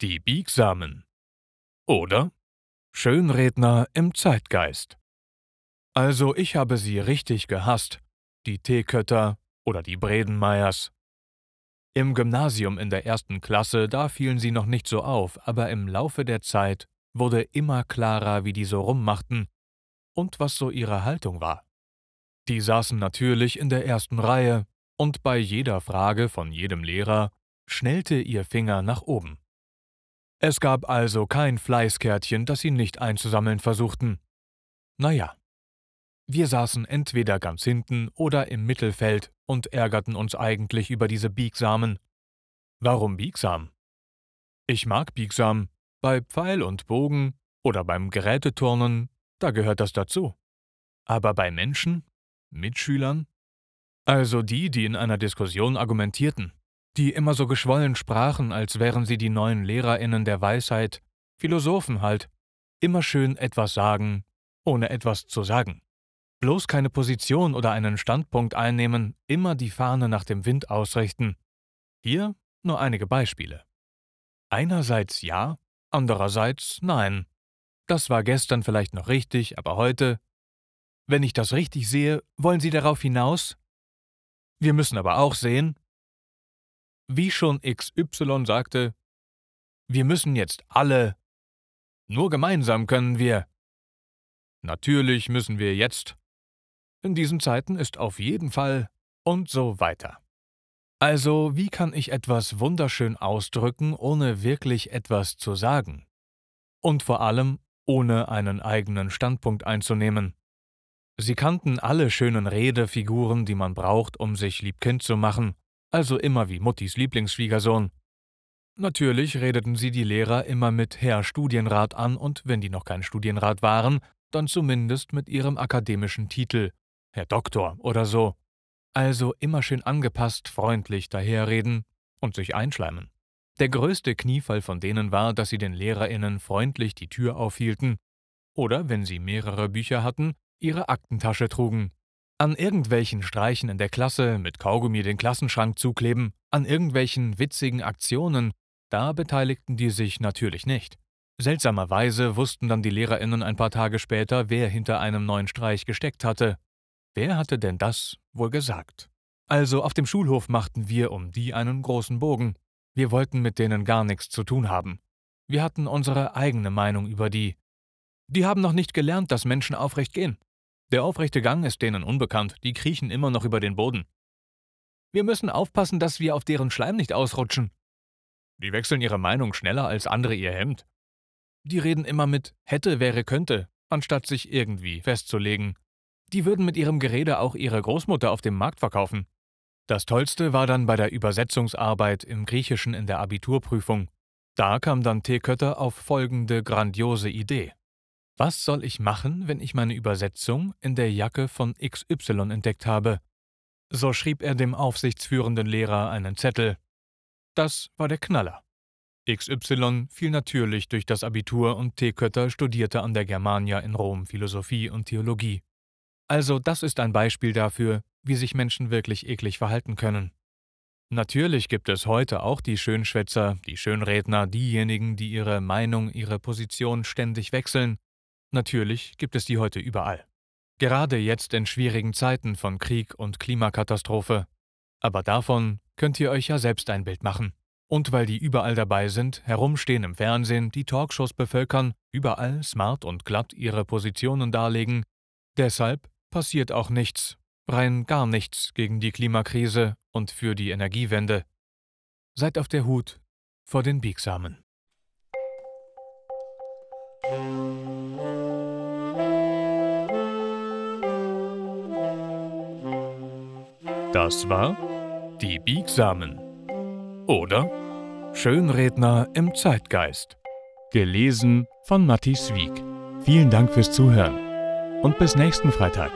Die Biegsamen. Oder Schönredner im Zeitgeist. Also ich habe sie richtig gehasst, die Teekötter oder die Bredenmeiers. Im Gymnasium in der ersten Klasse, da fielen sie noch nicht so auf, aber im Laufe der Zeit wurde immer klarer, wie die so rummachten und was so ihre Haltung war. Die saßen natürlich in der ersten Reihe, und bei jeder Frage von jedem Lehrer schnellte ihr Finger nach oben. Es gab also kein Fleißkärtchen, das sie nicht einzusammeln versuchten. Naja, wir saßen entweder ganz hinten oder im Mittelfeld und ärgerten uns eigentlich über diese Biegsamen. Warum biegsam? Ich mag biegsam. Bei Pfeil und Bogen oder beim Geräteturnen, da gehört das dazu. Aber bei Menschen? Mitschülern? Also die, die in einer Diskussion argumentierten, die immer so geschwollen sprachen, als wären sie die neuen Lehrerinnen der Weisheit, Philosophen halt, immer schön etwas sagen, ohne etwas zu sagen. Bloß keine Position oder einen Standpunkt einnehmen, immer die Fahne nach dem Wind ausrichten. Hier nur einige Beispiele. Einerseits ja, andererseits nein. Das war gestern vielleicht noch richtig, aber heute. Wenn ich das richtig sehe, wollen Sie darauf hinaus? Wir müssen aber auch sehen, wie schon XY sagte, wir müssen jetzt alle. Nur gemeinsam können wir. Natürlich müssen wir jetzt in diesen Zeiten ist auf jeden Fall und so weiter. Also, wie kann ich etwas wunderschön ausdrücken, ohne wirklich etwas zu sagen? Und vor allem, ohne einen eigenen Standpunkt einzunehmen. Sie kannten alle schönen Redefiguren, die man braucht, um sich liebkind zu machen, also immer wie Muttis Lieblingsschwiegersohn. Natürlich redeten sie die Lehrer immer mit Herr Studienrat an und wenn die noch kein Studienrat waren, dann zumindest mit ihrem akademischen Titel, Herr Doktor oder so. Also immer schön angepasst, freundlich daherreden und sich einschleimen. Der größte Kniefall von denen war, dass sie den LehrerInnen freundlich die Tür aufhielten oder, wenn sie mehrere Bücher hatten, ihre Aktentasche trugen. An irgendwelchen Streichen in der Klasse mit Kaugummi den Klassenschrank zukleben, an irgendwelchen witzigen Aktionen, da beteiligten die sich natürlich nicht. Seltsamerweise wussten dann die LehrerInnen ein paar Tage später, wer hinter einem neuen Streich gesteckt hatte. Wer hatte denn das wohl gesagt? Also auf dem Schulhof machten wir um die einen großen Bogen. Wir wollten mit denen gar nichts zu tun haben. Wir hatten unsere eigene Meinung über die. Die haben noch nicht gelernt, dass Menschen aufrecht gehen. Der aufrechte Gang ist denen unbekannt, die kriechen immer noch über den Boden. Wir müssen aufpassen, dass wir auf deren Schleim nicht ausrutschen. Die wechseln ihre Meinung schneller als andere ihr Hemd. Die reden immer mit hätte, wäre, könnte, anstatt sich irgendwie festzulegen. Die würden mit ihrem Gerede auch ihre Großmutter auf dem Markt verkaufen. Das Tollste war dann bei der Übersetzungsarbeit im Griechischen in der Abiturprüfung. Da kam dann Teekötter auf folgende grandiose Idee. Was soll ich machen, wenn ich meine Übersetzung in der Jacke von XY entdeckt habe? So schrieb er dem aufsichtsführenden Lehrer einen Zettel. Das war der Knaller. XY fiel natürlich durch das Abitur und Teekötter studierte an der Germania in Rom Philosophie und Theologie. Also das ist ein Beispiel dafür, wie sich Menschen wirklich eklig verhalten können. Natürlich gibt es heute auch die Schönschwätzer, die Schönredner, diejenigen, die ihre Meinung, ihre Position ständig wechseln. Natürlich gibt es die heute überall. Gerade jetzt in schwierigen Zeiten von Krieg und Klimakatastrophe. Aber davon könnt ihr euch ja selbst ein Bild machen. Und weil die überall dabei sind, herumstehen im Fernsehen, die Talkshows bevölkern, überall smart und glatt ihre Positionen darlegen, deshalb passiert auch nichts, rein gar nichts gegen die Klimakrise und für die Energiewende. Seid auf der Hut vor den Biegsamen. Das war die Biegsamen. Oder Schönredner im Zeitgeist. Gelesen von Matthias Wieck. Vielen Dank fürs Zuhören und bis nächsten Freitag.